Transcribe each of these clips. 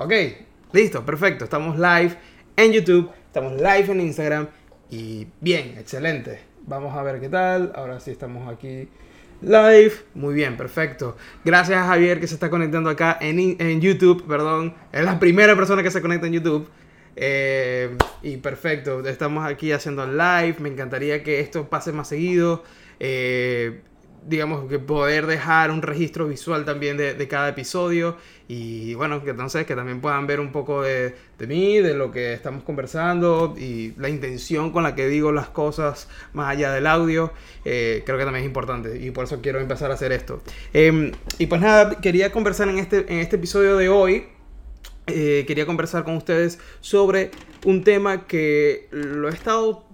Ok, listo, perfecto. Estamos live en YouTube, estamos live en Instagram y bien, excelente. Vamos a ver qué tal. Ahora sí estamos aquí live. Muy bien, perfecto. Gracias a Javier que se está conectando acá en, YouTube, perdón. Es la primera persona que se conecta en YouTube. Eh, y perfecto, estamos aquí haciendo live. Me encantaría que esto pase más seguido. Eh, digamos que poder dejar un registro visual también de, cada episodio y bueno, que entonces que también puedan ver un poco de, de, mí, de lo que estamos conversando y la intención con la que digo las cosas más allá del audio, eh, creo que también es importante y por eso quiero empezar a hacer esto. Eh, y pues nada, quería conversar en este, en este episodio de hoy, eh, quería conversar con ustedes sobre un tema que lo he estado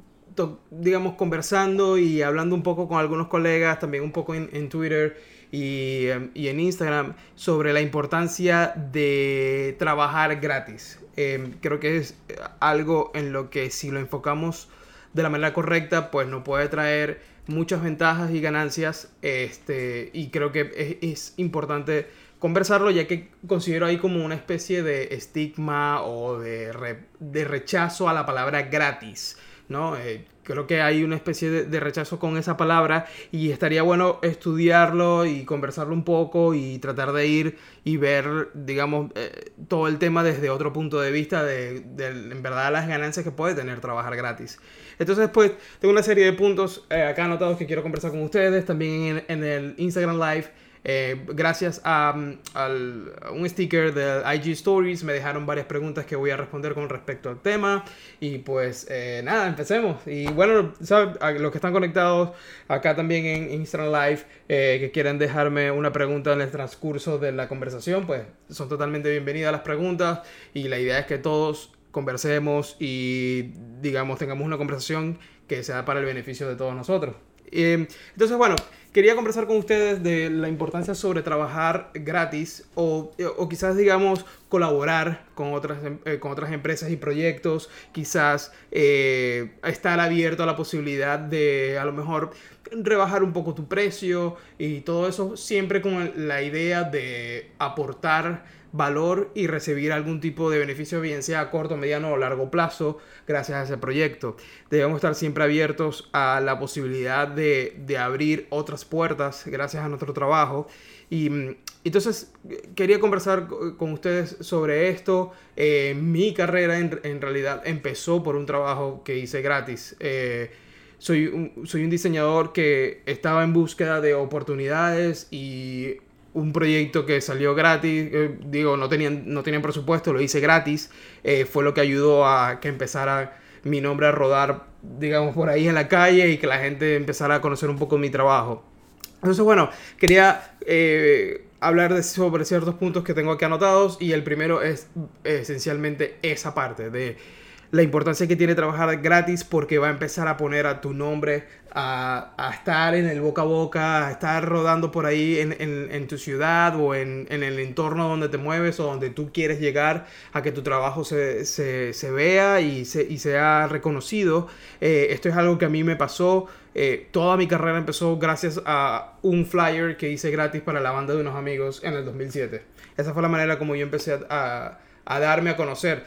digamos, conversando y hablando un poco con algunos colegas, también un poco en, Twitter y, y, en Instagram, sobre la importancia de trabajar gratis. Eh, creo que es algo en lo que si lo enfocamos de la manera correcta, pues nos puede traer muchas ventajas y ganancias. Este, y creo que es, es importante conversarlo, ya que considero ahí como una especie de estigma o de, de rechazo a la palabra gratis. ¿No? Eh, creo que hay una especie de, rechazo con esa palabra y estaría bueno estudiarlo y conversarlo un poco y tratar de ir y ver, digamos, eh, todo el tema desde otro punto de vista de, de, en verdad las ganancias que puede tener trabajar gratis. Entonces, pues, tengo una serie de puntos eh, acá anotados que quiero conversar con ustedes, también en, en el Instagram Live eh, gracias a, a, un sticker de IG Stories me dejaron varias preguntas que voy a responder con respecto al tema. Y pues eh, nada, empecemos. Y bueno. A los que están conectados acá también en Instagram Live, eh, que quieren dejarme una pregunta en el transcurso de la conversación, pues son totalmente bienvenidas las preguntas. Y la idea es que todos conversemos y digamos tengamos una conversación que sea para el beneficio de todos nosotros. Entonces, bueno, quería conversar con ustedes de la importancia sobre trabajar gratis o, o quizás, digamos, colaborar con otras, eh, con otras empresas y proyectos, quizás eh, estar abierto a la posibilidad de a lo mejor rebajar un poco tu precio y todo eso siempre con la idea de aportar valor y recibir algún tipo de beneficio, bien sea a corto, mediano o largo plazo, gracias a ese proyecto. Debemos estar siempre abiertos a la posibilidad de, de abrir otras puertas gracias a nuestro trabajo. Y entonces quería conversar con ustedes sobre esto. Eh, mi carrera en, en, realidad empezó por un trabajo que hice gratis. Eh, soy, un, soy un diseñador que estaba en búsqueda de oportunidades y un proyecto que salió gratis, eh, digo, no tenían, no tenían presupuesto, lo hice gratis, eh, fue lo que ayudó a que empezara mi nombre a rodar, digamos, por ahí en la calle y que la gente empezara a conocer un poco mi trabajo. Entonces, bueno, quería eh, hablar de, sobre ciertos puntos que tengo aquí anotados y el primero es esencialmente esa parte de la importancia que tiene trabajar gratis porque va a empezar a poner a tu nombre a, a estar en el boca a boca, a estar rodando por ahí en, en, en tu ciudad o en, en, el entorno donde te mueves o donde tú quieres llegar a que tu trabajo se, se, se vea y, se, y sea reconocido. Eh, esto es algo que a mí me pasó. Eh, toda mi carrera empezó gracias a un flyer que hice gratis para la banda de unos amigos en el 2007. Esa fue la manera como yo empecé a, a, a darme a conocer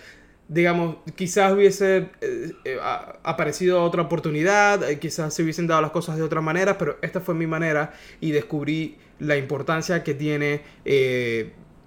digamos, quizás hubiese eh, eh, aparecido otra oportunidad, eh, quizás se hubiesen dado las cosas de otra manera, pero esta fue mi manera y descubrí la importancia que tiene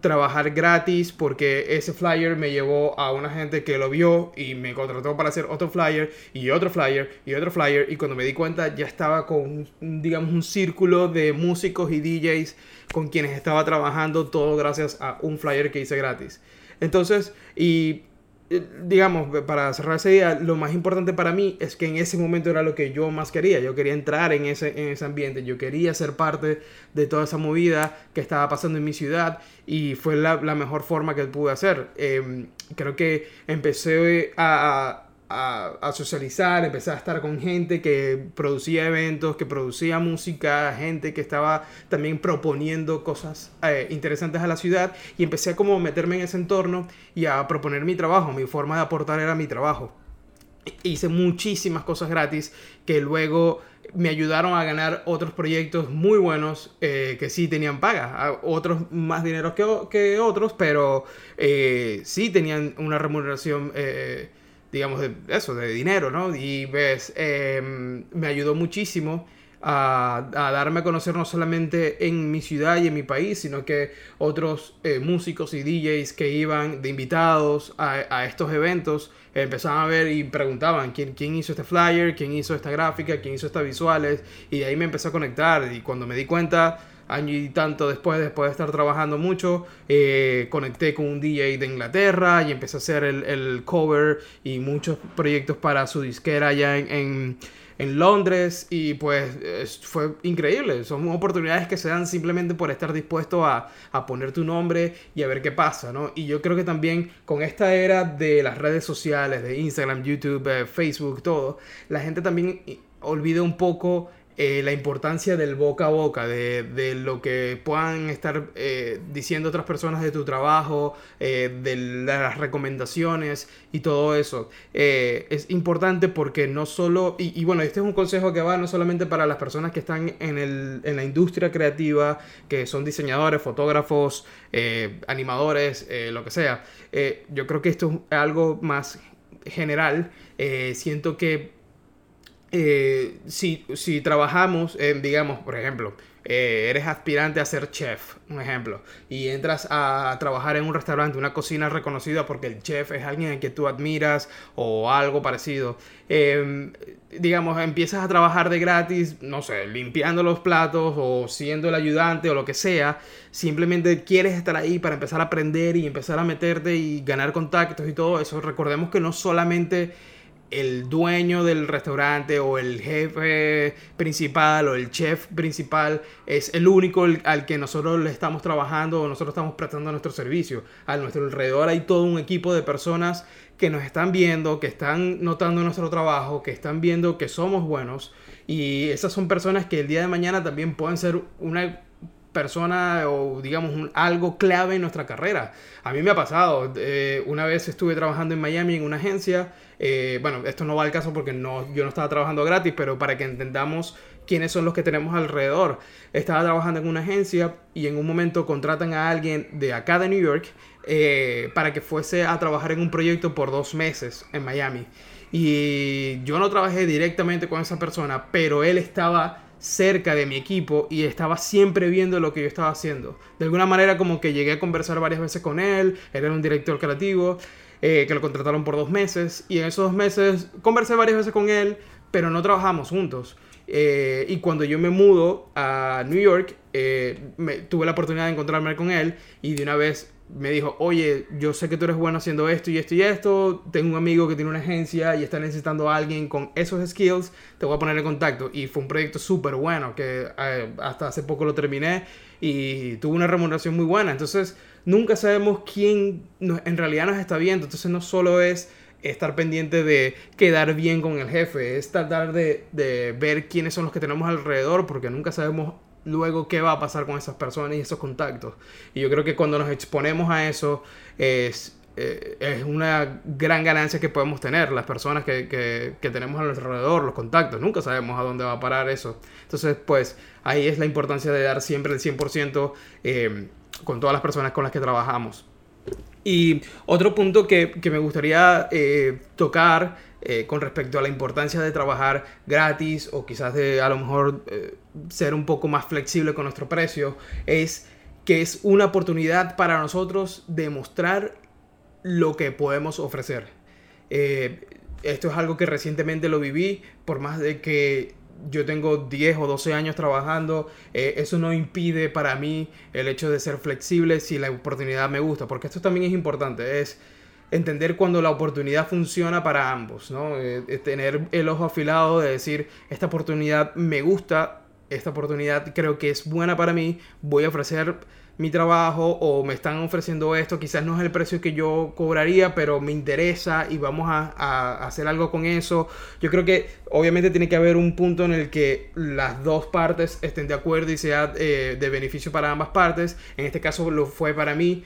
trabajar gratis porque ese flyer me llevó a una gente que lo vio y me contrató para hacer otro flyer y otro flyer y otro flyer y cuando me di cuenta ya estaba con digamos un círculo de músicos y DJs con quienes estaba trabajando todo gracias a un flyer que hice gratis. Entonces, y digamos, para cerrar ese día, lo más importante para mí es que en ese momento era lo que yo más quería. Yo quería entrar en ese, en ese ambiente, yo quería ser parte de toda esa movida que estaba pasando en mi ciudad y fue la, la mejor forma que pude hacer. Eh, creo que empecé a a, a, socializar, empecé a estar con gente que producía eventos, que producía música, gente que estaba también proponiendo cosas eh, interesantes a la ciudad y empecé a como meterme en ese entorno y a proponer mi trabajo, mi forma de aportar era mi trabajo. Hice muchísimas cosas gratis que luego me ayudaron a ganar otros proyectos muy buenos eh, que sí tenían paga. Otros más dinero que, que otros, pero eh, sí tenían una remuneración, eh, digamos, de eso, de dinero, ¿no? Y ves, em, me ayudó muchísimo a, darme a conocer no solamente en mi ciudad y en mi país, sino que otros eh, músicos y DJs que iban de invitados a, estos eventos empezaban a ver y preguntaban ¿quién, quién hizo este flyer, quién hizo esta gráfica, quién hizo estas visuales, y de ahí me empecé a conectar y cuando me di cuenta año y tanto después, después de estar trabajando mucho, eh, conecté con un DJ de Inglaterra y empecé a hacer el, el cover y muchos proyectos para su disquera allá en en Londres y pues fue increíble. Son oportunidades que se dan simplemente por estar dispuesto a, poner tu nombre y a ver qué pasa, ¿no? Y yo creo que también con esta era de las redes sociales, de Instagram, YouTube, eh, Facebook, todo, la gente también olvida un poco eh, la importancia del boca a boca, de, lo que puedan estar eh, diciendo otras personas de tu trabajo, eh, de las recomendaciones y todo eso. es importante porque no solo, y, bueno, este es un consejo que va no solamente para las personas que están en, el, en la industria creativa, que son diseñadores, fotógrafos, animadores, lo que sea. yo creo que esto es algo más general. siento que eh, si, si, trabajamos, en, digamos, por ejemplo, eh, eres aspirante a ser chef, un ejemplo, y entras a trabajar en un restaurante, una cocina reconocida porque el chef es alguien que tú admiras o algo parecido, em, digamos, empiezas a trabajar de gratis, no sé, limpiando los platos o siendo el ayudante o lo que sea, simplemente quieres estar ahí para empezar a aprender y empezar a meterte y ganar contactos y todo eso, recordemos que no solamente el dueño del restaurante o el jefe principal o el chef principal es el único al que nosotros le estamos trabajando o nosotros estamos prestando nuestro servicio. A nuestro alrededor hay todo un equipo de personas que nos están viendo, que están notando nuestro trabajo, que están viendo que somos buenos y esas son personas que el día de mañana también pueden ser una persona o digamos algo clave en nuestra carrera. A mí me ha pasado, eh, una vez estuve trabajando en Miami en una agencia, eh, bueno, esto no va al caso porque no, yo no estaba trabajando gratis, pero para que entendamos quiénes son los que tenemos alrededor. Estaba trabajando en una agencia y en un momento contratan a alguien de acá de New York eh, para que fuese a trabajar en un proyecto por dos meses en Miami. Y yo no trabajé directamente con esa persona, pero él estaba cerca de mi equipo y estaba siempre viendo lo que yo estaba haciendo. De alguna manera como que llegué a conversar varias veces con él, él era un director creativo, eh, que lo contrataron por dos meses y en esos dos meses conversé varias veces con él, pero no trabajamos juntos. Eh, y cuando yo me mudo a New York, eh, tuve la oportunidad de encontrarme con él y de una vez me dijo, oye, yo sé que tú eres bueno haciendo esto y esto y esto, tengo un amigo que tiene una agencia y está necesitando a alguien con esos skills, te voy a poner en contacto. Y fue un proyecto súper bueno, que eh, hasta hace poco lo terminé y tuvo una remuneración muy buena. Entonces, nunca sabemos quién en realidad nos está viendo. Entonces, no solo es estar pendiente de quedar bien con el jefe, es tratar de, de ver quiénes son los que tenemos alrededor, porque nunca sabemos luego qué va a pasar con esas personas y esos contactos. Y yo creo que cuando nos exponemos a eso es, eh, es una gran ganancia que podemos tener, las personas que, que, tenemos a nuestro alrededor, los contactos. Nunca sabemos a dónde va a parar eso. Entonces, pues ahí es la importancia de dar siempre el 100% eh, con todas las personas con las que trabajamos. Y otro punto que, que me gustaría eh, tocar eh, con respecto a la importancia de trabajar gratis o quizás de a lo mejor eh, ser un poco más flexible con nuestro precio, es que es una oportunidad para nosotros de mostrar lo que podemos ofrecer. Eh, esto es algo que recientemente lo viví, por más de que yo tengo 10 o 12 años trabajando, eso no impide para mí el hecho de ser flexible si la oportunidad me gusta, porque esto también es importante, es entender cuando la oportunidad funciona para ambos, ¿no? Eh, eh, tener el ojo afilado de decir, esta oportunidad me gusta, esta oportunidad creo que es buena para mí, voy a ofrecer mi trabajo o me están ofreciendo esto, quizás no es el precio que yo cobraría, pero me interesa y vamos a, hacer algo con eso. Yo creo que obviamente tiene que haber un punto en el que las dos partes estén de acuerdo y sea eh, de beneficio para ambas partes. En este caso lo fue para mí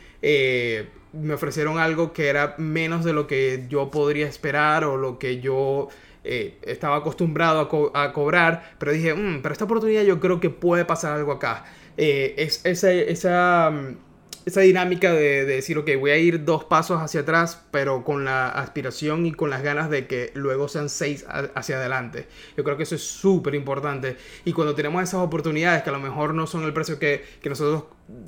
me ofrecieron algo que era menos de lo que yo podría esperar o lo que yo eh, estaba acostumbrado a, cobrar, pero dije, mm, pero esta oportunidad yo creo que puede pasar algo acá. Eh, es, esa, esa, mm, esa dinámica de, decir, ok, voy a ir dos pasos hacia atrás, pero con la aspiración y con las ganas de que luego sean seis hacia adelante. Yo creo que eso es súper importante. Y cuando tenemos esas oportunidades, que a lo mejor no son el precio que, que nosotros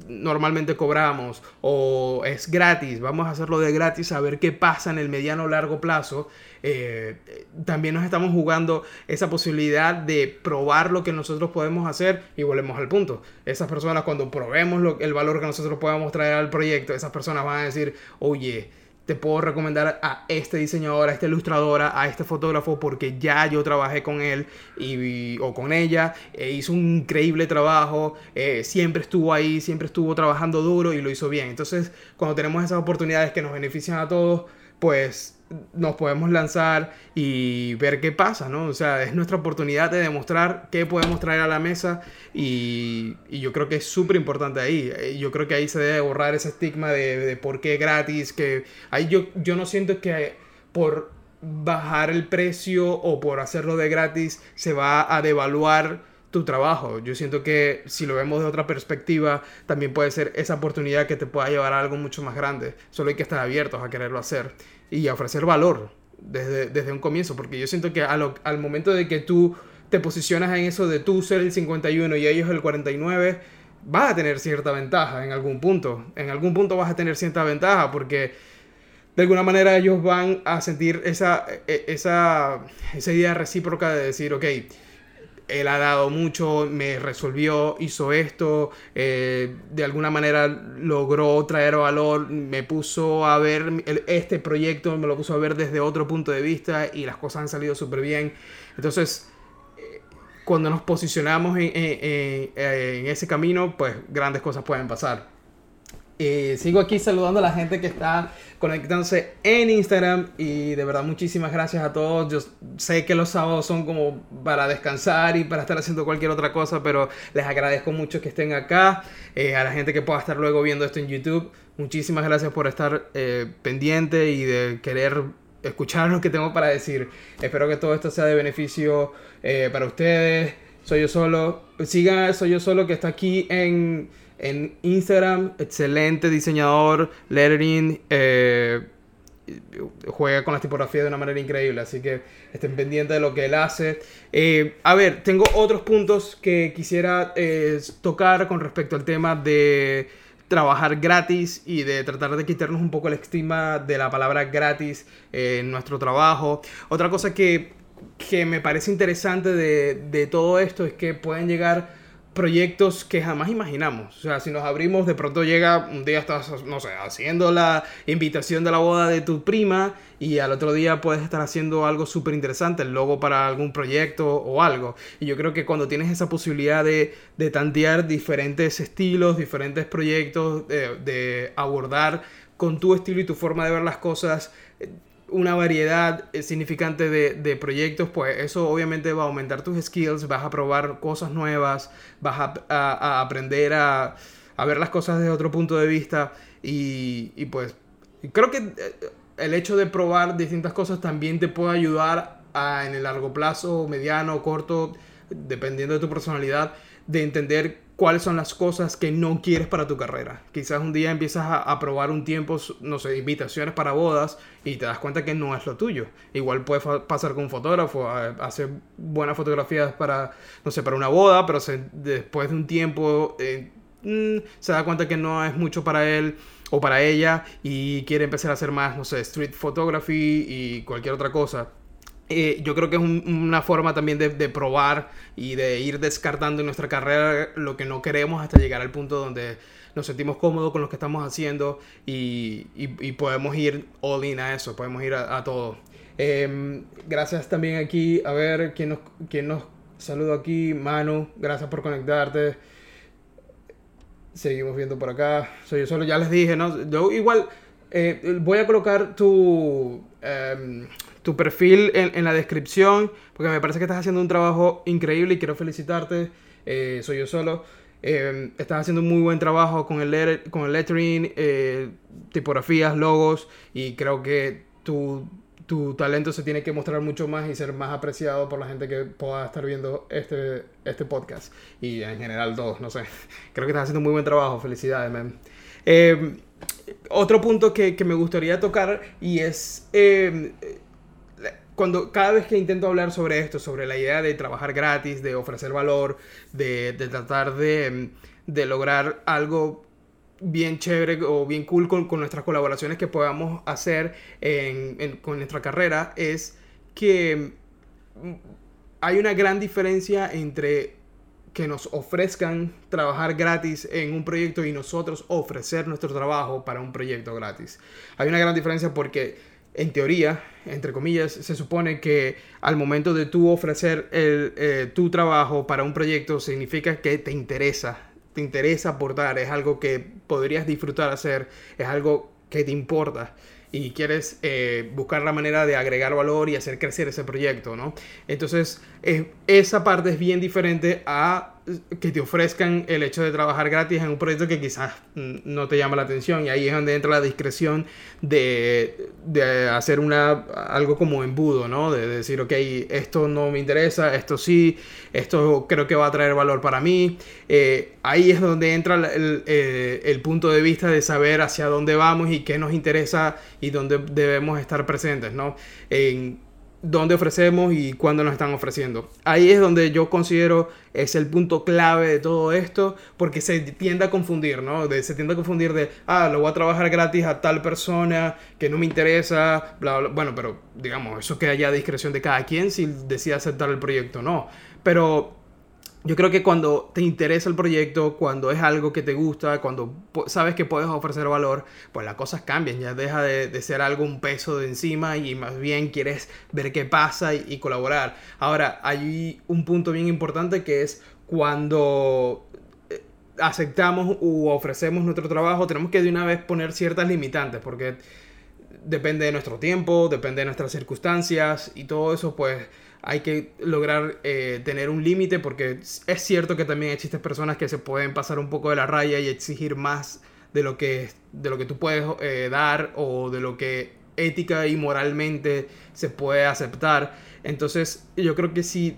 normalmente cobramos o es gratis, vamos a hacerlo de gratis a ver qué pasa en el mediano o largo plazo. Eh, también nos estamos jugando esa posibilidad de probar lo que nosotros podemos hacer y volvemos al punto. Esas personas cuando probemos lo, el valor que nosotros podemos traer al proyecto, esas personas van a decir, oye, te puedo recomendar a este diseñador, a esta ilustradora, a este fotógrafo, porque ya yo trabajé con él y, o con ella, e hizo un increíble trabajo, eh, siempre estuvo ahí, siempre estuvo trabajando duro y lo hizo bien. Entonces, cuando tenemos esas oportunidades que nos benefician a todos, pues nos podemos lanzar y ver qué pasa, ¿no? O sea, es nuestra oportunidad de demostrar qué podemos traer a la mesa y, yo creo que es súper importante ahí. Eh, yo creo que ahí se debe borrar ese estigma de, por qué gratis, que ahí yo, yo no siento que por bajar el precio o por hacerlo de gratis se va a devaluar tu trabajo. Yo siento que si lo vemos de otra perspectiva, también puede ser esa oportunidad que te pueda llevar a algo mucho más grande. Solo hay que estar abiertos a quererlo hacer y ofrecer valor desde, desde un comienzo, porque yo siento que al momento de que tú te posicionas en eso de tú ser el 51 y ellos el 49, vas a tener cierta ventaja en algún punto. En algún punto vas a tener cierta ventaja porque de alguna manera ellos van a sentir esa, e, esa, esa idea recíproca de decir, ok, él ha dado mucho, me resolvió, hizo esto, eh, de alguna manera logró traer valor, me puso a ver este proyecto, me lo puso a ver desde otro punto de vista y las cosas han salido súper bien. Entonces, eh, cuando nos posicionamos en ese camino, pues grandes cosas pueden pasar. Eh, sigo aquí saludando a la gente que está conectándose en Instagram y de verdad muchísimas gracias a todos. Yo sé que los sábados son como para descansar y para estar haciendo cualquier otra cosa, pero les agradezco mucho que estén acá. Eh, a la gente que pueda estar luego viendo esto en YouTube, muchísimas gracias por estar eh, pendiente y de querer escuchar lo que tengo para decir. Espero que todo esto sea de beneficio para ustedes. Soy yo solo. Sigan Soy yo solo que está aquí en en Instagram, excelente diseñador, lettering, eh, juega con la tipografía de una manera increíble, así que estén pendientes de lo que él hace. Eh, a ver, tengo otros puntos que quisiera eh, tocar con respecto al tema de trabajar gratis y de tratar de quitarnos un poco el estigma de la palabra gratis en nuestro trabajo. Otra cosa que, que me parece interesante de, de todo esto es que pueden llegar proyectos que jamás imaginamos. O sea, si nos abrimos, de pronto llega un día estás, no sé, haciendo la invitación de la boda de tu prima y al otro día puedes estar haciendo algo súper interesante, el logo para algún proyecto o algo. Y yo creo que cuando tienes esa posibilidad de, de tantear diferentes estilos, diferentes proyectos, de, de abordar con tu estilo y tu forma de ver las cosas, una variedad eh, significante de, proyectos, pues eso obviamente va a aumentar tus skills, vas a probar cosas nuevas, vas a, aprender a, ver las cosas desde otro punto de vista y, y, pues creo que eh, el hecho de probar distintas cosas también te puede ayudar a, en el largo plazo, mediano, corto, dependiendo de tu personalidad, de entender cuáles son las cosas que no quieres para tu carrera. Quizás un día empiezas a, probar un tiempo, no sé, invitaciones para bodas y te das cuenta que no es lo tuyo. Igual puede pasar con un fotógrafo, hacer buenas fotografías para, no sé, para una boda, pero después de un tiempo eh, mm, se da cuenta que no es mucho para él o para ella y quiere empezar a hacer más, no sé, street photography y cualquier otra cosa. Eh, yo creo que es una forma también de, probar y de ir descartando en nuestra carrera lo que no queremos hasta llegar al punto donde nos sentimos cómodos con lo que estamos haciendo y, podemos ir all in a eso, podemos ir a, todo. Em, gracias también aquí, a ver quién nos, quién nos saluda aquí, Manu, gracias por conectarte. Seguimos viendo por acá. Soy yo solo, ya les dije, ¿no? Yo igual eh, voy a colocar tu... Em, tu perfil en, la descripción, porque me parece que estás haciendo un trabajo increíble y quiero felicitarte. Eh, soy yo solo. Eh, estás haciendo un muy buen trabajo con el, con el lettering, eh, tipografías, logos y creo que tu, tu talento se tiene que mostrar mucho más y ser más apreciado por la gente que pueda estar viendo este, este podcast y en general todos, no sé. Creo que estás haciendo un muy buen trabajo, felicidades, man. Eh, otro punto que, que, me gustaría tocar y es cuando cada vez que intento hablar sobre esto, sobre la idea de trabajar gratis, de ofrecer valor, de, de tratar de, de, lograr algo bien chévere o bien cool con, con nuestras colaboraciones que podamos hacer en, en, con nuestra carrera, es que hay una gran diferencia entre que nos ofrezcan trabajar gratis en un proyecto y nosotros ofrecer nuestro trabajo para un proyecto gratis. Hay una gran diferencia porque en teoría, entre comillas, se supone que al momento de tú ofrecer el, eh, tu trabajo para un proyecto significa que te interesa, te interesa aportar, es algo que podrías disfrutar hacer, es algo que te importa y quieres eh, buscar la manera de agregar valor y hacer crecer ese proyecto, ¿no? Entonces, esa parte es bien diferente a que te ofrezcan el hecho de trabajar gratis en un proyecto que quizás no te llama la atención y ahí es donde entra la discreción de, de hacer una algo como embudo, ¿no? De, decir, ok, esto no me interesa, esto sí, esto creo que va a traer valor para mí. Eh, ahí es donde entra el, el, el, punto de vista de saber hacia dónde vamos y qué nos interesa y dónde debemos estar presentes, ¿no? En, dónde ofrecemos y cuándo nos están ofreciendo. Ahí es donde yo considero es el punto clave de todo esto, porque se tiende a confundir, ¿no? se tiende a confundir de, ah, lo voy a trabajar gratis a tal persona que no me interesa, bla, bla. Bueno, pero digamos, eso queda ya a discreción de cada quien si decide aceptar el proyecto o no. Pero yo creo que cuando te interesa el proyecto, cuando es algo que te gusta, cuando sabes que puedes ofrecer valor, pues las cosas cambian, ya deja de, ser algo un peso de encima y más bien quieres ver qué pasa y, y, colaborar. Ahora, hay un punto bien importante que es cuando eh, aceptamos u ofrecemos nuestro trabajo, tenemos que de una vez poner ciertas limitantes, porque depende de nuestro tiempo, depende de nuestras circunstancias y todo eso, pues hay que lograr eh, tener un límite porque es cierto que también existen personas que se pueden pasar un poco de la raya y exigir más de lo que, de lo que tú puedes eh, dar o de lo que ética y moralmente se puede aceptar. Entonces yo creo que si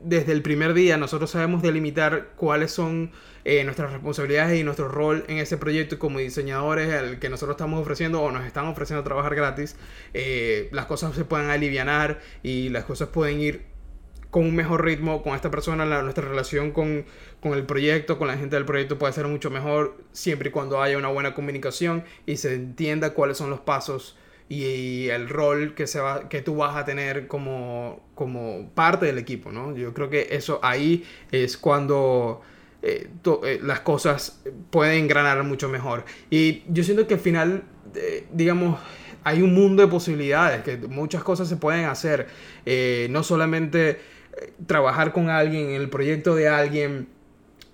desde el primer día nosotros sabemos delimitar cuáles son eh, nuestras responsabilidades y nuestro rol en ese proyecto como diseñadores el que nosotros estamos ofreciendo o nos están ofreciendo trabajar gratis, eh, las cosas se pueden aliviar y las cosas pueden ir con un mejor ritmo con esta persona, la, nuestra relación con, con, el proyecto, con la gente del proyecto puede ser mucho mejor siempre y cuando haya una buena comunicación y se entienda cuáles son los pasos y el rol que, se va, que tú vas a tener como, como parte del equipo, ¿no? Yo creo que eso ahí es cuando eh, eh, las cosas pueden engranar mucho mejor. Y yo siento que al final, eh, digamos, hay un mundo de posibilidades, que muchas cosas se pueden hacer. No solamente trabajar con alguien en el proyecto de alguien,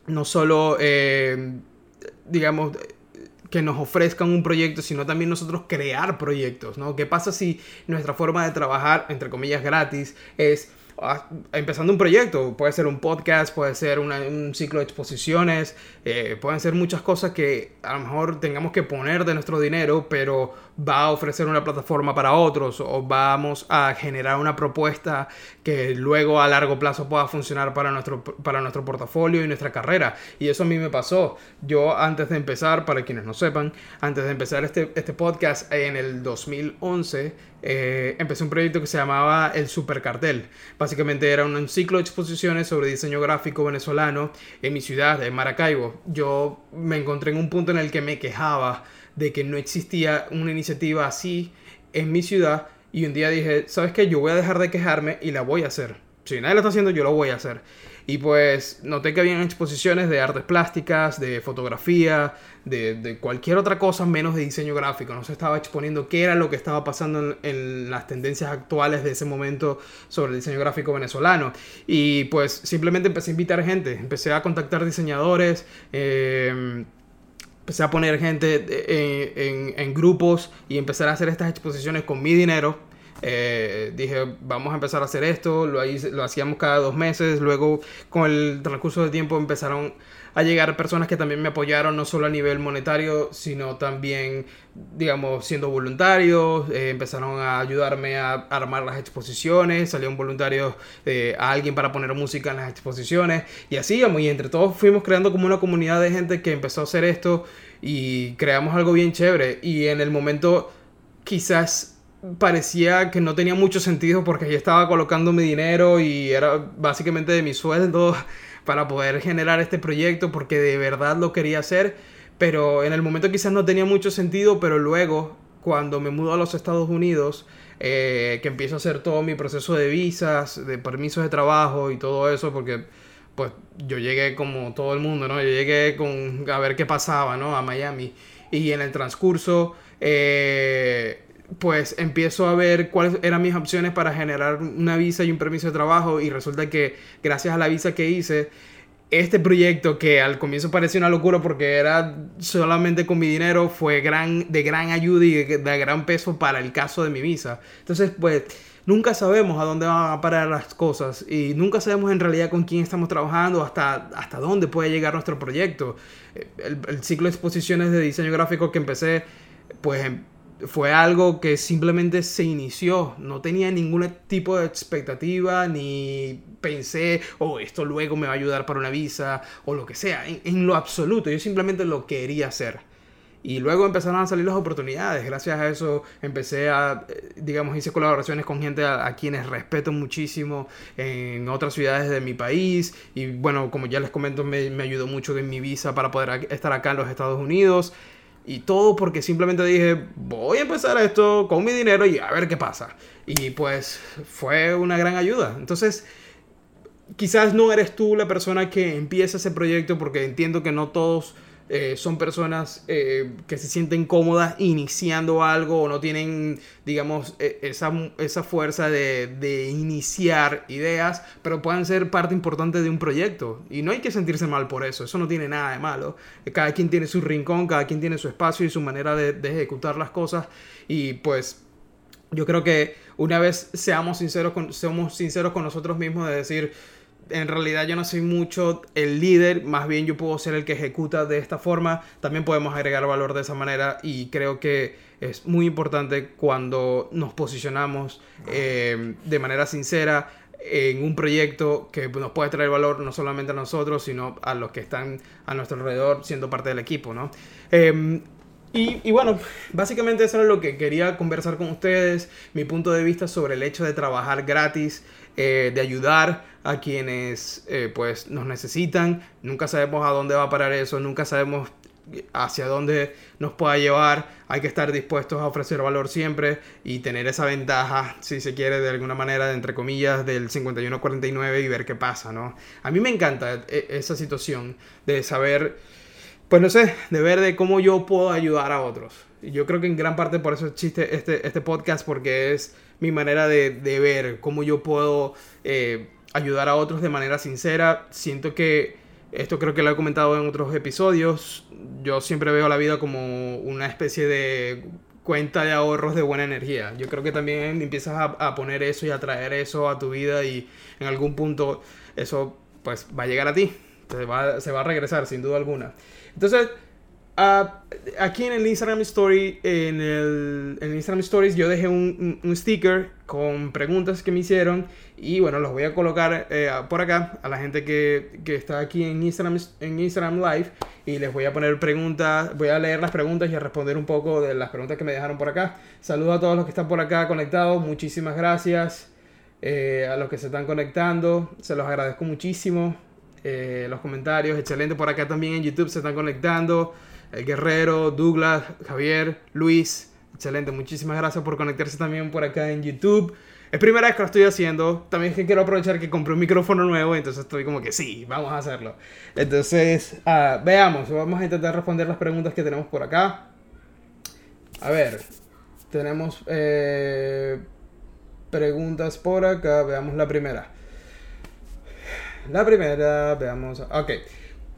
no solo, digamos, que nos ofrezcan un proyecto, sino también nosotros crear proyectos, ¿no? ¿Qué pasa si nuestra forma de trabajar, entre comillas, gratis, es empezando un proyecto, puede ser un podcast, puede ser un ciclo de exposiciones, eh, pueden ser muchas cosas que a lo mejor tengamos que poner de nuestro dinero, pero va a ofrecer una plataforma para otros o vamos a generar una propuesta que luego a largo plazo pueda funcionar para nuestro, para nuestro portafolio y nuestra carrera. Y eso a mí me pasó. Yo antes de empezar, para quienes no sepan, antes de empezar este, este podcast en el 2011, eh, empecé un proyecto que se llamaba El Supercartel. Básicamente era un ciclo de exposiciones sobre diseño gráfico venezolano en mi ciudad, en Maracaibo. Yo me encontré en un punto en el que me quejaba de que no existía una iniciativa así en mi ciudad y un día dije, ¿sabes qué? Yo voy a dejar de quejarme y la voy a hacer. Si nadie lo está haciendo, yo lo voy a hacer. Y pues noté que habían exposiciones de artes plásticas, de fotografía, de, de, cualquier otra cosa menos de diseño gráfico. No se estaba exponiendo qué era lo que estaba pasando en, las tendencias actuales de ese momento sobre el diseño gráfico venezolano. Y pues simplemente empecé a invitar gente, empecé a contactar diseñadores. Eh, empecé a poner gente en, en, en, grupos y empezar a hacer estas exposiciones con mi dinero Eh, dije, vamos a empezar a hacer esto, lo, lo hacíamos cada dos meses, luego con el transcurso del tiempo empezaron a llegar personas que también me apoyaron, no solo a nivel monetario, sino también, digamos, siendo voluntarios, eh, empezaron a ayudarme a armar las exposiciones, salió un voluntario eh, a alguien para poner música en las exposiciones, y así, y entre todos fuimos creando como una comunidad de gente que empezó a hacer esto y creamos algo bien chévere, y en el momento quizás parecía que no tenía mucho sentido porque yo estaba colocando mi dinero y era básicamente de mi sueldo para poder generar este proyecto porque de verdad lo quería hacer, pero en el momento quizás no tenía mucho sentido, pero luego cuando me mudo a los Estados Unidos, eh, que empiezo a hacer todo mi proceso de visas, de permisos de trabajo y todo eso, porque pues yo llegué como todo el mundo, ¿no? Yo llegué con a ver qué pasaba, ¿no? A Miami. Y en el transcurso, eh, pues empiezo a ver cuáles eran mis opciones para generar una visa y un permiso de trabajo y resulta que gracias a la visa que hice, este proyecto que al comienzo parecía una locura porque era solamente con mi dinero fue gran, de gran ayuda y de, gran peso para el caso de mi visa. Entonces, pues nunca sabemos a dónde van a parar las cosas y nunca sabemos en realidad con quién estamos trabajando, hasta, hasta dónde puede llegar nuestro proyecto. El, el ciclo de exposiciones de diseño gráfico que empecé, pues em, fue algo que simplemente se inició. No tenía ningún tipo de expectativa, ni pensé, oh, esto luego me va a ayudar para una visa, o lo que sea. En, lo absoluto, yo simplemente lo quería hacer. Y luego empezaron a salir las oportunidades. Gracias a eso empecé a, eh, digamos, hice colaboraciones con gente a, quienes respeto muchísimo en otras ciudades de mi país. Y bueno, como ya les comento, me, me ayudó mucho en mi visa para poder estar acá en los Estados Unidos. Y todo porque simplemente dije, voy a empezar esto con mi dinero y a ver qué pasa. Y pues fue una gran ayuda. Entonces, quizás no eres tú la persona que empieza ese proyecto porque entiendo que no todos eh, son personas eh, que se sienten cómodas iniciando algo o no tienen, digamos, e, esa, esa fuerza de, de, iniciar ideas, pero puedan ser parte importante de un proyecto. Y no hay que sentirse mal por eso, eso no tiene nada de malo. Cada quien tiene su rincón, cada quien tiene su espacio y su manera de, de ejecutar las cosas. Y pues yo creo que una vez seamos sinceros con, seamos sinceros con nosotros mismos de decir, en realidad yo no soy mucho el líder, más bien yo puedo ser el que ejecuta de esta forma, también podemos agregar valor de esa manera y creo que es muy importante cuando nos posicionamos eh, de manera sincera en un proyecto que nos puede traer valor no solamente a nosotros, sino a los que están a nuestro alrededor siendo parte del equipo, ¿no? Em, y, y, bueno, básicamente eso es lo que quería conversar con ustedes, mi punto de vista sobre el hecho de trabajar gratis, eh, de ayudar a quienes eh, pues nos necesitan. Nunca sabemos a dónde va a parar eso, nunca sabemos hacia dónde nos pueda llevar. Hay que estar dispuestos a ofrecer valor siempre y tener esa ventaja, si se quiere, de alguna manera, de, entre comillas, del 51-49 y ver qué pasa, ¿no? A mí me encanta eh, esa situación de saber pues no sé, de ver de cómo yo puedo ayudar a otros. Y yo creo que en gran parte por eso existe este, este podcast, porque es mi manera de, de ver cómo yo puedo eh, ayudar a otros de manera sincera. Siento que, esto creo que lo he comentado en otros episodios, yo siempre veo la vida como una especie de cuenta de ahorros de buena energía. Yo creo que también empiezas a, a poner eso y a traer eso a tu vida y en algún punto eso pues va a llegar a ti. Se va, se va a regresar sin duda alguna. Entonces, uh, aquí en el Instagram Story, en el, Instagram Stories, yo dejé un, un, sticker con preguntas que me hicieron y bueno, los voy a colocar eh, por acá a la gente que, que, está aquí en Instagram, en Instagram Live y les voy a poner preguntas, voy a leer las preguntas y a responder un poco de las preguntas que me dejaron por acá. Saludos a todos los que están por acá conectados, muchísimas gracias. Eh, a los que se están conectando, se los agradezco muchísimo. Eh, los comentarios. Excelente por acá también en YouTube se están conectando. El Guerrero, Douglas, Javier, Luis. Excelente, muchísimas gracias por conectarse también por acá en YouTube. Es primera vez que lo estoy haciendo. También que quiero aprovechar que compré un micrófono nuevo, entonces estoy como que sí, vamos a hacerlo. Entonces, uh, veamos, vamos a intentar responder las preguntas que tenemos por acá. A ver, tenemos eh, preguntas por acá. Veamos la primera. La primera, veamos. Ok.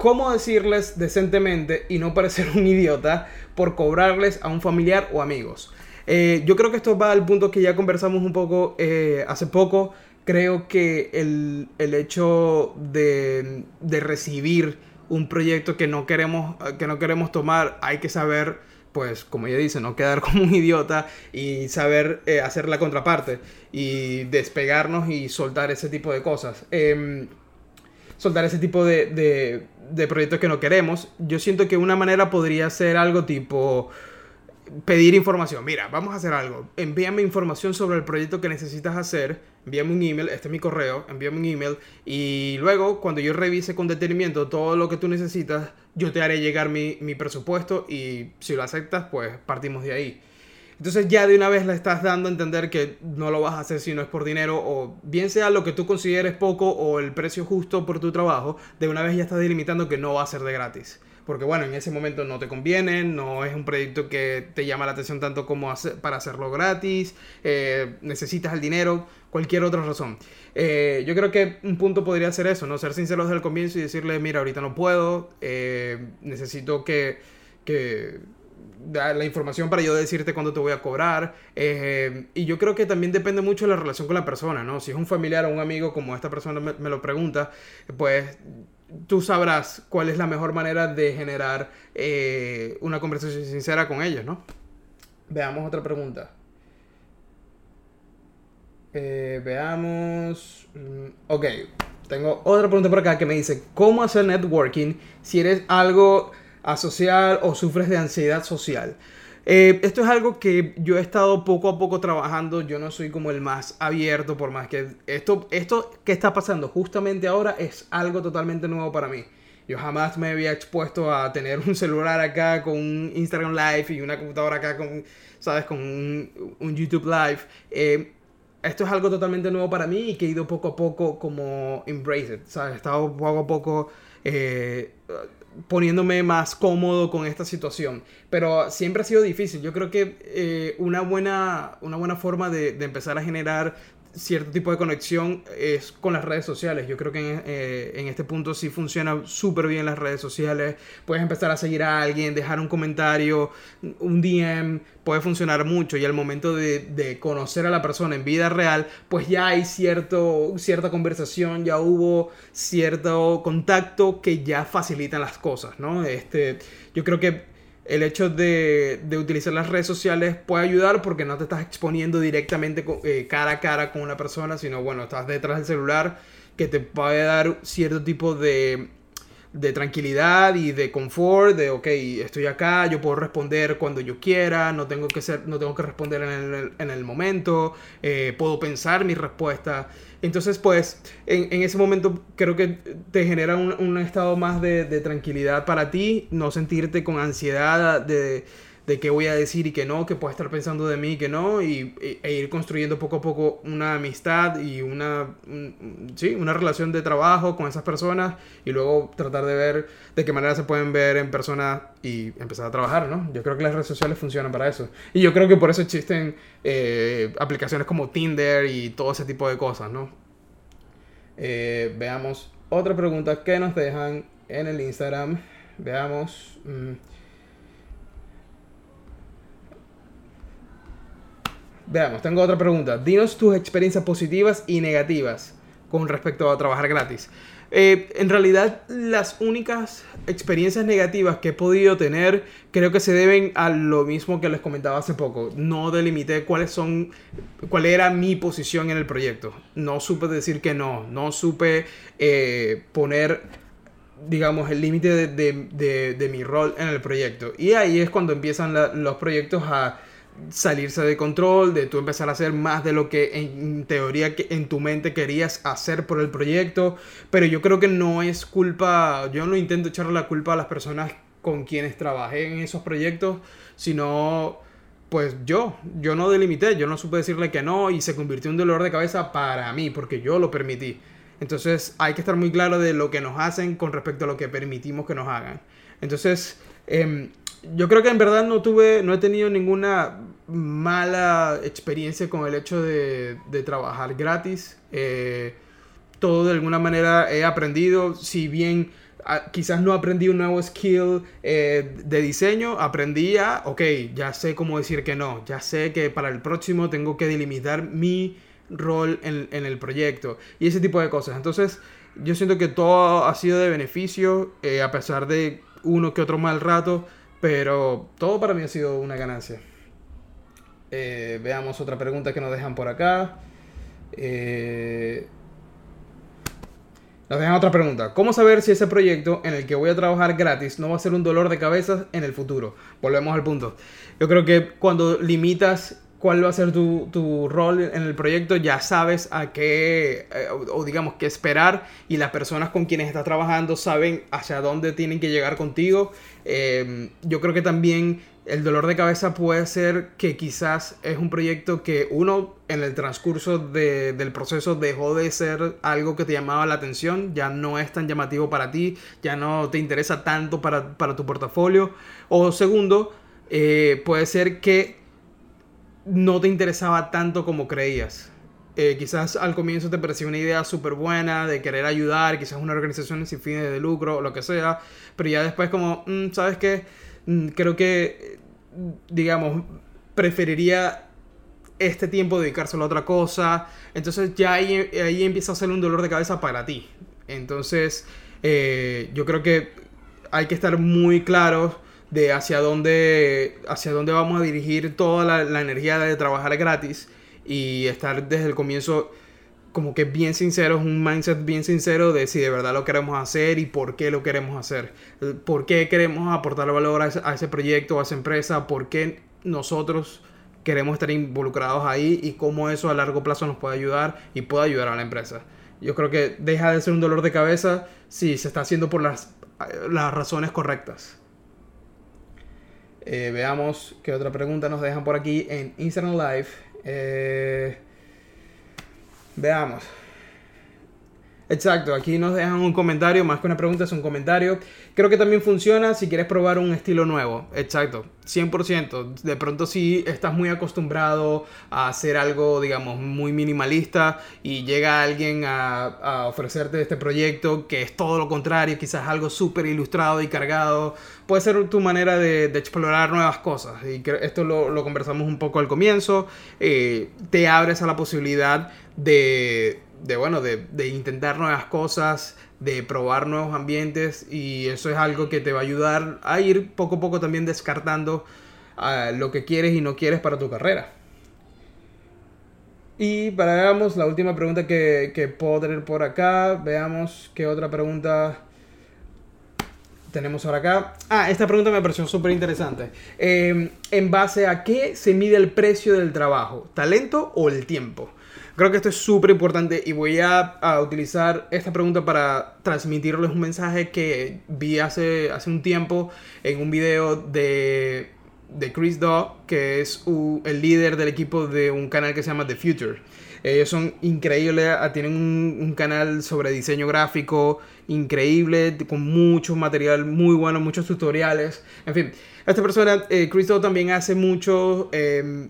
¿Cómo decirles decentemente y no parecer un idiota por cobrarles a un familiar o amigos? Eh, yo creo que esto va al punto que ya conversamos un poco eh, hace poco. Creo que el, el hecho de, de, recibir un proyecto que no, queremos, que no queremos tomar, hay que saber, pues como ya dice, no quedar como un idiota y saber eh, hacer la contraparte y despegarnos y soltar ese tipo de cosas. Em, soltar ese tipo de, de proyectos que no queremos. Yo siento que una manera podría ser algo tipo pedir información. Mira, vamos a hacer algo. Envíame información sobre el proyecto que necesitas hacer. Envíame un email, este es mi correo, envíame un email. Y luego, cuando yo revise con detenimiento todo lo que tú necesitas, yo te haré llegar mi, mi presupuesto y si lo aceptas, pues partimos de ahí. Entonces ya de una vez le estás dando a entender que no lo vas a hacer si no es por dinero o bien sea lo que tú consideres poco o el precio justo por tu trabajo, de una vez ya estás delimitando que no va a ser de gratis porque bueno, en ese momento no te conviene, no es un proyecto que te llama la atención tanto como para hacerlo gratis, eh, necesitas el dinero, cualquier otra razón. Eh, yo creo que un punto podría ser eso, ¿no? Ser sinceros desde el comienzo y decirle, mira, ahorita no puedo, eh, necesito que, que la información para yo decirte cuándo te voy a cobrar. y yo creo que también depende mucho de la relación con la persona, ¿no? Si es un familiar o un amigo, como esta persona me lo pregunta, pues tú sabrás cuál es la mejor manera de generar eh, una conversación sincera con ellos, ¿no? Veamos otra pregunta. Eh, veamos. Mm, ok, tengo otra pregunta por acá que me dice: ¿Cómo hacer networking si eres algo asocial o sufres de ansiedad social? Eh, esto es algo que yo he estado poco a poco trabajando. Yo no soy como el más abierto, por más que esto, esto que está pasando justamente ahora es algo totalmente nuevo para mí. Yo jamás me había expuesto a tener un celular acá con un Instagram Live y una computadora acá con, ¿sabes? Con un, YouTube Live. Eh, esto es algo totalmente nuevo para mí y que he ido poco a poco como embrace it, ¿sabes? He estado poco a poco eh, poniéndome más cómodo con esta situación. Pero siempre ha sido difícil. Yo creo que eh, una, buena, una buena forma de, de, empezar a generar cierto tipo de conexión es con las redes sociales. Yo creo que en, eh, en este punto sí funciona súper bien las redes sociales. Puedes empezar a seguir a alguien, dejar un comentario, un DM, puede funcionar mucho. Y al momento de, de conocer a la persona en vida real, pues ya hay cierto, cierta conversación, ya hubo cierto contacto que ya facilitan las cosas, ¿no? Este, yo creo que el hecho de, utilizar las redes sociales puede ayudar porque no te estás exponiendo directamente eh, cara a cara con una persona, sino bueno, estás detrás del celular que te puede dar cierto tipo de, de tranquilidad y de confort, de ok, estoy acá, yo puedo responder cuando yo quiera, no tengo que, ser, no tengo que responder en el, en el momento, eh, puedo pensar mi respuesta. Entonces, pues, en, ese momento creo que te genera un, un estado más de, de, tranquilidad para ti, no sentirte con ansiedad de qué voy a decir y qué no, que puede estar pensando de mí y que no, y, e, ir construyendo poco a poco una amistad y una, sí, una relación de trabajo con esas personas y luego tratar de ver de qué manera se pueden ver en persona y empezar a trabajar, ¿no? Yo creo que las redes sociales funcionan para eso. Y yo creo que por eso existen eh, aplicaciones como Tinder y todo ese tipo de cosas, ¿no? Eh, veamos otra pregunta que nos dejan en el Instagram. Veamos. Mm, Veamos, tengo otra pregunta. Dinos tus experiencias positivas y negativas con respecto a trabajar gratis. Eh, en realidad, las únicas experiencias negativas que he podido tener creo que se deben a lo mismo que les comentaba hace poco. No delimité cuáles son, cuál era mi posición en el proyecto. No supe decir que no. No supe eh, poner, digamos, el límite de, de, de, mi rol en el proyecto. Y ahí es cuando empiezan los proyectos a salirse de control, de tú empezar a hacer más de lo que en teoría en tu mente querías hacer por el proyecto, pero yo creo que no es culpa, yo no intento echarle la culpa a las personas con quienes trabajé en esos proyectos, sino pues yo, yo no delimité, yo no supe decirle que no y se convirtió en un dolor de cabeza para mí porque yo lo permití. Entonces hay que estar muy claro de lo que nos hacen con respecto a lo que permitimos que nos hagan. Entonces, eh, yo creo que en verdad no tuve, no he tenido ninguna mala experiencia con el hecho de, de trabajar gratis. Eh, todo de alguna manera he aprendido, si bien ah, quizás no aprendí un nuevo skill eh, de diseño, aprendí a, ok, ya sé cómo decir que no, ya sé que para el próximo tengo que delimitar mi rol en, el proyecto y ese tipo de cosas. Entonces, yo siento que todo ha sido de beneficio, eh, a pesar de uno que otro mal rato, pero todo para mí ha sido una ganancia. Eh, veamos otra pregunta que nos dejan por acá. Eh, nos dejan otra pregunta. ¿Cómo saber si ese proyecto en el que voy a trabajar gratis no va a ser un dolor de cabeza en el futuro? Volvemos al punto. Yo creo que cuando limitas cuál va a ser tu, rol en el proyecto, ya sabes a qué, eh, o, digamos, qué esperar y las personas con quienes estás trabajando saben hacia dónde tienen que llegar contigo. Eh, yo creo que también el dolor de cabeza puede ser que quizás es un proyecto que uno en el transcurso del proceso dejó de ser algo que te llamaba la atención, ya no es tan llamativo para ti, ya no te interesa tanto para, tu portafolio. O segundo, eh, puede ser que no te interesaba tanto como creías. Eh, quizás al comienzo te parecía una idea súper buena de querer ayudar, quizás una organización sin fines de lucro lo que sea, pero ya después como, mm, ¿sabes qué? Mm, creo que, digamos, preferiría este tiempo dedicárselo a otra cosa. Entonces ya ahí, ahí empieza a ser un dolor de cabeza para ti. Entonces eh, yo creo que hay que estar muy claros de hacia dónde, hacia dónde vamos a dirigir toda la, la energía de trabajar gratis y estar desde el comienzo como que bien sincero, es un mindset bien sincero de si de verdad lo queremos hacer y por qué lo queremos hacer. ¿Por qué queremos aportar valor a ese, proyecto, a esa empresa? ¿Por qué nosotros queremos estar involucrados ahí y cómo eso a largo plazo nos puede ayudar y puede ayudar a la empresa? Yo creo que deja de ser un dolor de cabeza si se está haciendo por las, las razones correctas. Eh, veamos qué otra pregunta nos dejan por aquí en Instagram Live. Eh, Veamos. Exacto, aquí nos dejan un comentario, más que una pregunta es un comentario. Creo que también funciona si quieres probar un estilo nuevo. Exacto, 100%. De pronto si estás muy acostumbrado a hacer algo, digamos, muy minimalista y llega alguien a, ofrecerte este proyecto que es todo lo contrario, quizás algo súper ilustrado y cargado, puede ser tu manera de, explorar nuevas cosas. Y esto lo, conversamos un poco al comienzo. Eh, te abres a la posibilidad de de bueno, de, de, intentar nuevas cosas, de probar nuevos ambientes y eso es algo que te va a ayudar a ir poco a poco también descartando ah, lo que quieres y no quieres para tu carrera. Y para veamos la última pregunta que, que puedo tener por acá, veamos qué otra pregunta tenemos ahora acá. Ah, esta pregunta me pareció súper interesante. Em, ¿En base a qué se mide el precio del trabajo? ¿Talento o el tiempo? Creo que esto es súper importante y voy a, utilizar esta pregunta para transmitirles un mensaje que vi hace, hace un tiempo en un video de, de Chris Daw, que es el líder del equipo de un canal que se llama The Future. Ellos son increíbles, ah, tienen un, canal sobre diseño gráfico increíble, con mucho material muy bueno, muchos tutoriales. En fin, esta persona, eh, Chris Daw, también hace mucho... Em,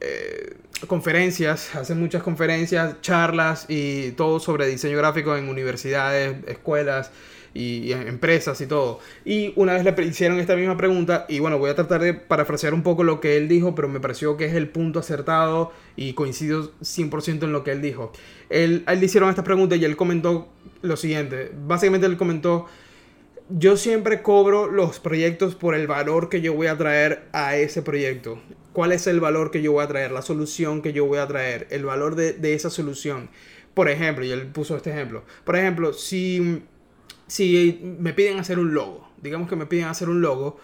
eh, conferencias, hace muchas conferencias, charlas y todo sobre diseño gráfico en universidades, escuelas y, empresas y todo. Y una vez le hicieron esta misma pregunta y bueno, voy a tratar de parafrasear un poco lo que él dijo, pero me pareció que es el punto acertado y coincido 100% en lo que él dijo. Él, él le hicieron esta pregunta y él comentó lo siguiente. Básicamente él comentó yo siempre cobro los proyectos por el valor que yo voy a traer a ese proyecto. ¿Cuál es el valor que yo voy a traer? La solución que yo voy a traer. El valor de, esa solución. Por ejemplo, y él puso este ejemplo. Por ejemplo, si, me piden hacer un logo, digamos que me piden hacer un logo,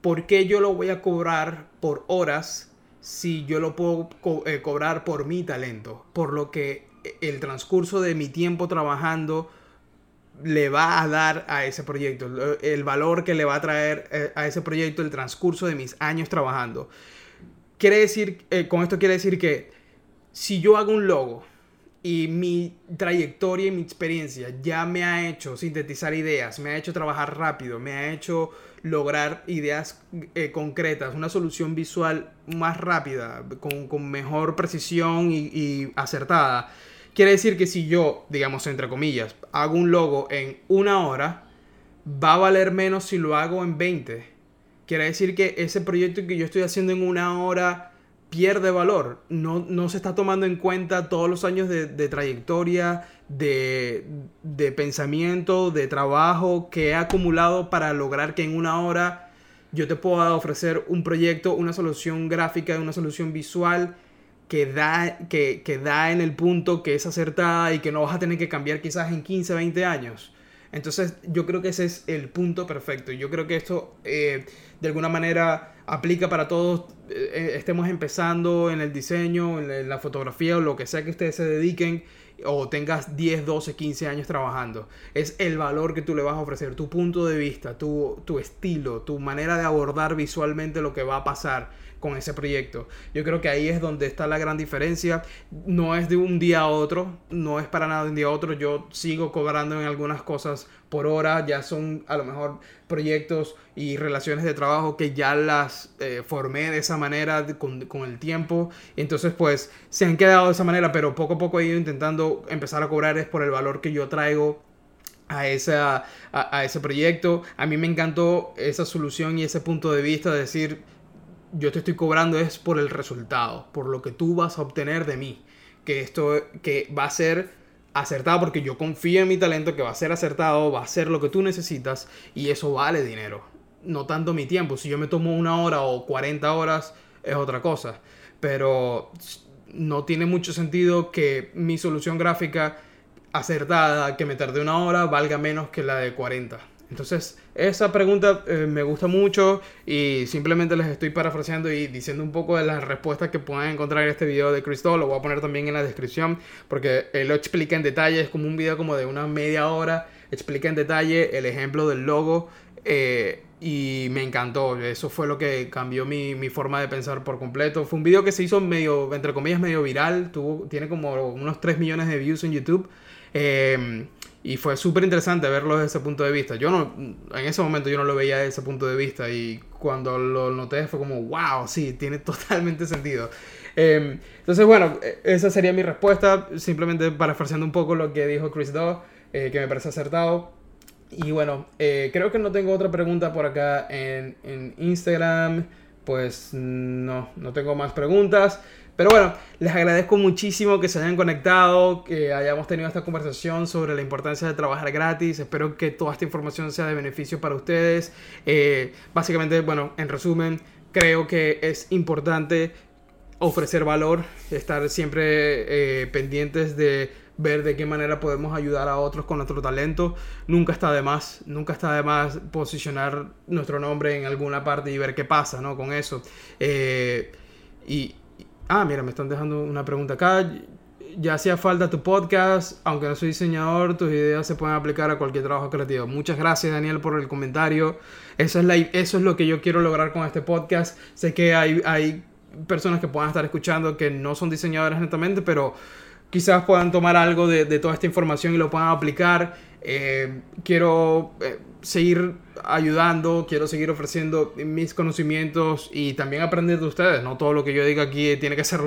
¿por qué yo lo voy a cobrar por horas si yo lo puedo eh, cobrar por mi talento? Por lo que el transcurso de mi tiempo trabajando le va a dar a ese proyecto, el valor que le va a traer eh, a ese proyecto el transcurso de mis años trabajando. Quiere decir, eh, con esto quiere decir que si yo hago un logo y mi trayectoria y mi experiencia ya me ha hecho sintetizar ideas, me ha hecho trabajar rápido, me ha hecho lograr ideas eh, concretas, una solución visual más rápida, con, mejor precisión y acertada Quiere decir que si yo, digamos entre comillas, hago un logo en una hora, va a valer menos si lo hago en 20. Quiere decir que ese proyecto que yo estoy haciendo en una hora pierde valor. No, no se está tomando en cuenta todos los años de, trayectoria, de, de, pensamiento, de trabajo que he acumulado para lograr que en una hora yo te pueda ofrecer un proyecto, una solución gráfica, una solución visual que da, que, que da en el punto que es acertada y que no vas a tener que cambiar quizás en 15, 20 años. Entonces yo creo que ese es el punto perfecto. Yo creo que esto eh, de alguna manera aplica para todos, eh, eh, estemos empezando en el diseño, en la fotografía o lo que sea que ustedes se dediquen o tengas 10, 12, 15 años trabajando. Es el valor que tú le vas a ofrecer, tu punto de vista, tu, tu estilo, tu manera de abordar visualmente lo que va a pasar con ese proyecto. Yo creo que ahí es donde está la gran diferencia. No es de un día a otro, no es para nada de un día a otro. Yo sigo cobrando en algunas cosas por hora, ya son a lo mejor proyectos y relaciones de trabajo que ya las eh, formé de esa manera con, con, el tiempo. Entonces pues se han quedado de esa manera, pero poco a poco he ido intentando empezar a cobrar es por el valor que yo traigo a, esa, a, a, ese proyecto. A mí me encantó esa solución y ese punto de vista de decir, yo te estoy cobrando es por el resultado, por lo que tú vas a obtener de mí. Que esto que va a ser acertado porque yo confío en mi talento, que va a ser acertado, va a ser lo que tú necesitas y eso vale dinero. No tanto mi tiempo. Si yo me tomo una hora o 40 horas es otra cosa. Pero no tiene mucho sentido que mi solución gráfica acertada, que me tarde una hora, valga menos que la de 40. Entonces, esa pregunta eh, me gusta mucho y simplemente les estoy parafraseando y diciendo un poco de las respuestas que pueden encontrar en este video de Cristo. Lo voy a poner también en la descripción porque él lo explica en detalle. Es como un video como de una media hora. Explica en detalle el ejemplo del logo. Eh, y me encantó. Eso fue lo que cambió mi, mi, forma de pensar por completo. Fue un video que se hizo medio, entre comillas, medio viral. Tuvo, tiene como unos 3 millones de views en YouTube. Eh, y fue súper interesante verlo desde ese punto de vista. Yo no, en ese momento yo no lo veía desde ese punto de vista y cuando lo noté fue como, wow, sí, tiene totalmente sentido. Em, entonces, bueno, e, esa sería mi respuesta, simplemente parafraseando un poco lo que dijo Chris Doe, eh, que me parece acertado. Y bueno, eh, creo que no tengo otra pregunta por acá en, Instagram. Pues no, no tengo más preguntas. Pero bueno, les agradezco muchísimo que se hayan conectado, que hayamos tenido esta conversación sobre la importancia de trabajar gratis. Espero que toda esta información sea de beneficio para ustedes. Eh, básicamente, bueno, en resumen, creo que es importante ofrecer valor, estar siempre eh, pendientes de ver de qué manera podemos ayudar a otros con nuestro talento. Nunca está de más, nunca está de más posicionar nuestro nombre en alguna parte y ver qué pasa, ¿no? Con eso. Eh, y, Ah, mira, me están dejando una pregunta acá. Ya hacía falta tu podcast, aunque no soy diseñador, tus ideas se pueden aplicar a cualquier trabajo creativo. Muchas gracias Daniel por el comentario. Eso es, la, eso es lo que yo quiero lograr con este podcast. Sé que hay, hay personas que puedan estar escuchando que no son diseñadores netamente, pero quizás puedan tomar algo de, toda esta información y lo puedan aplicar. Eh, quiero eh, seguir ayudando, quiero seguir ofreciendo mis conocimientos y también aprender de ustedes. No todo lo que yo diga aquí tiene que ser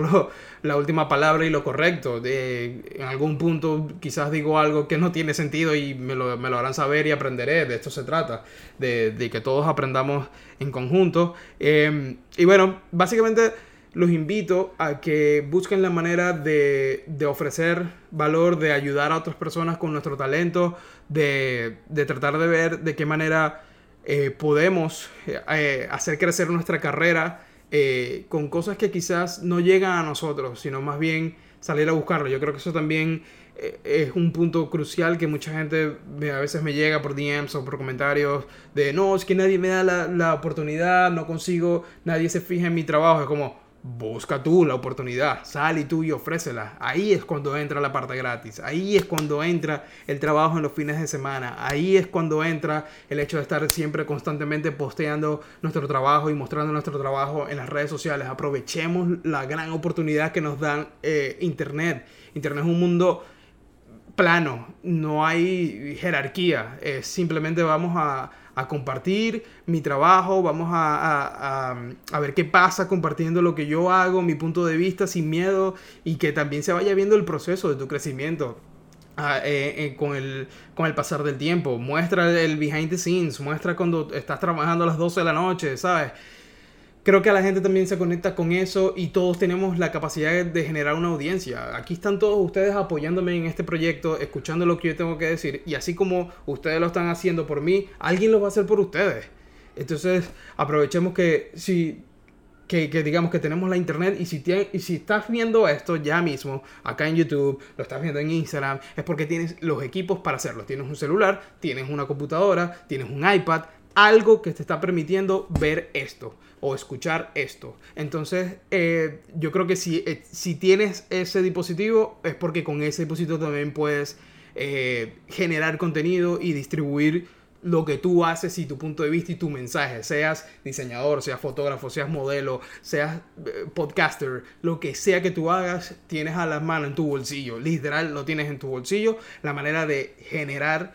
la última palabra y lo correcto. De, en algún punto quizás digo algo que no tiene sentido y me lo, me lo harán saber y aprenderé. De esto se trata, de, de que todos aprendamos en conjunto. Eh, y bueno, básicamente los invito a que busquen la manera de, ofrecer valor, de ayudar a otras personas con nuestro talento, de, tratar de ver de qué manera eh, podemos eh, hacer crecer nuestra carrera eh, con cosas que quizás no llegan a nosotros, sino más bien salir a buscarlo. Yo creo que eso también es un punto crucial que mucha gente a veces me llega por DMs o por comentarios de no, es que nadie me da la, la oportunidad, no consigo, nadie se fija en mi trabajo. Es como, busca tú la oportunidad, sal y tú y ofrécela. Ahí es cuando entra la parte gratis, ahí es cuando entra el trabajo en los fines de semana, ahí es cuando entra el hecho de estar siempre constantemente posteando nuestro trabajo y mostrando nuestro trabajo en las redes sociales. Aprovechemos la gran oportunidad que nos dan eh, Internet. Internet es un mundo plano, no hay jerarquía, simplemente vamos a a compartir mi trabajo, vamos a, ver qué pasa compartiendo lo que yo hago, mi punto de vista sin miedo y que también se vaya viendo el proceso de tu crecimiento. ah, eh, eh, con, el, con el pasar del tiempo. Muestra el behind the scenes, muestra cuando estás trabajando a las 12 de la noche, ¿sabes? Creo que la gente también se conecta con eso y todos tenemos la capacidad de generar una audiencia. Aquí están todos ustedes apoyándome en este proyecto, escuchando lo que yo tengo que decir y así como ustedes lo están haciendo por mí, alguien lo va a hacer por ustedes. Entonces, aprovechemos que si que, digamos que tenemos la internet y si, y si estás viendo esto ya mismo acá en YouTube, lo estás viendo en Instagram, es porque tienes los equipos para hacerlo. Tienes un celular, tienes una computadora, tienes un iPad, algo que te está permitiendo ver esto o escuchar esto. Entonces, eh, yo creo que si, eh, si tienes ese dispositivo, es porque con ese dispositivo también puedes eh, generar contenido y distribuir lo que tú haces y tu punto de vista y tu mensaje, seas diseñador, seas fotógrafo, seas modelo, seas podcaster, lo que sea que tú hagas, tienes a las manos en tu bolsillo, literal lo tienes en tu bolsillo, la manera de generar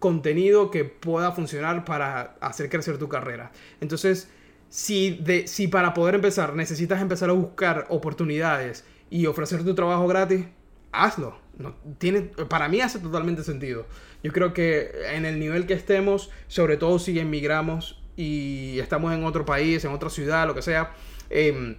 contenido que pueda funcionar para hacer crecer tu carrera. Entonces, si, de, si para poder empezar necesitas empezar a buscar oportunidades y ofrecer tu trabajo gratis, hazlo. No, tiene, para mí hace totalmente sentido. Yo creo que en el nivel que estemos, sobre todo si emigramos y estamos en otro país, en otra ciudad, lo que sea, eh,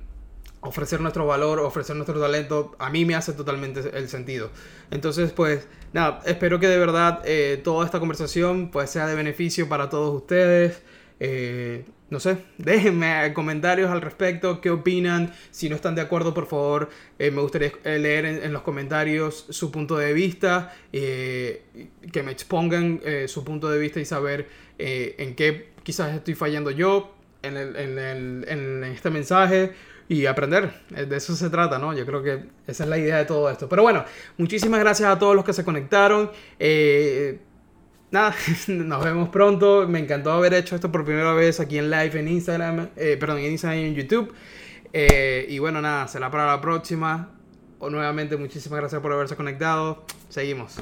ofrecer nuestro valor, ofrecer nuestro talento, a mí me hace totalmente el sentido. Entonces, pues, nada, espero que de verdad eh, toda esta conversación pues sea de beneficio para todos ustedes. Eh, no sé, déjenme comentarios al respecto, qué opinan, si no están de acuerdo, por favor, eh, me gustaría leer en, los comentarios su punto de vista, que me expongan su punto de vista y saber en qué quizás estoy fallando yo en, en este mensaje y aprender. Eh, de eso se trata, ¿no? Yo creo que esa es la idea de todo esto. Pero bueno, muchísimas gracias a todos los que se conectaron. Eh, nada, nos vemos pronto. Me encantó haber hecho esto por primera vez aquí en live en Instagram, eh, perdón, en Instagram y en YouTube. y bueno, nada, será para la próxima. O nuevamente, muchísimas gracias por haberse conectado. Seguimos.